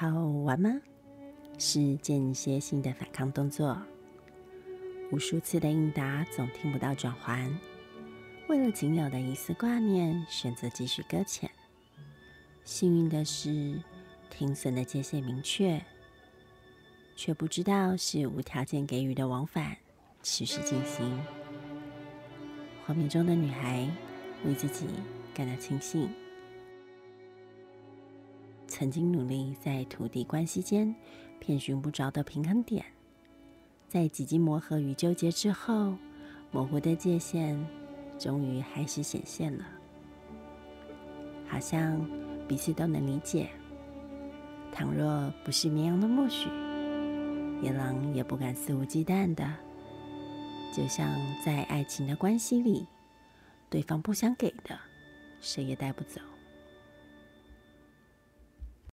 好玩吗？是间歇性的反抗动作，无数次的应答总听不到转圜，为了仅有的一丝挂念，选择继续搁浅。幸运的是，停损的界限明确，却不知道是无条件给予的往返，持续进行。画面中的女孩为自己感到庆幸。曾经努力在土地关系间遍寻不着的平衡点，在几经磨合与纠结之后，模糊的界限终于还是显现了。好像彼此都能理解。倘若不是绵羊的默许，野狼也不敢肆无忌惮的。就像在爱情的关系里，对方不想给的，谁也带不走。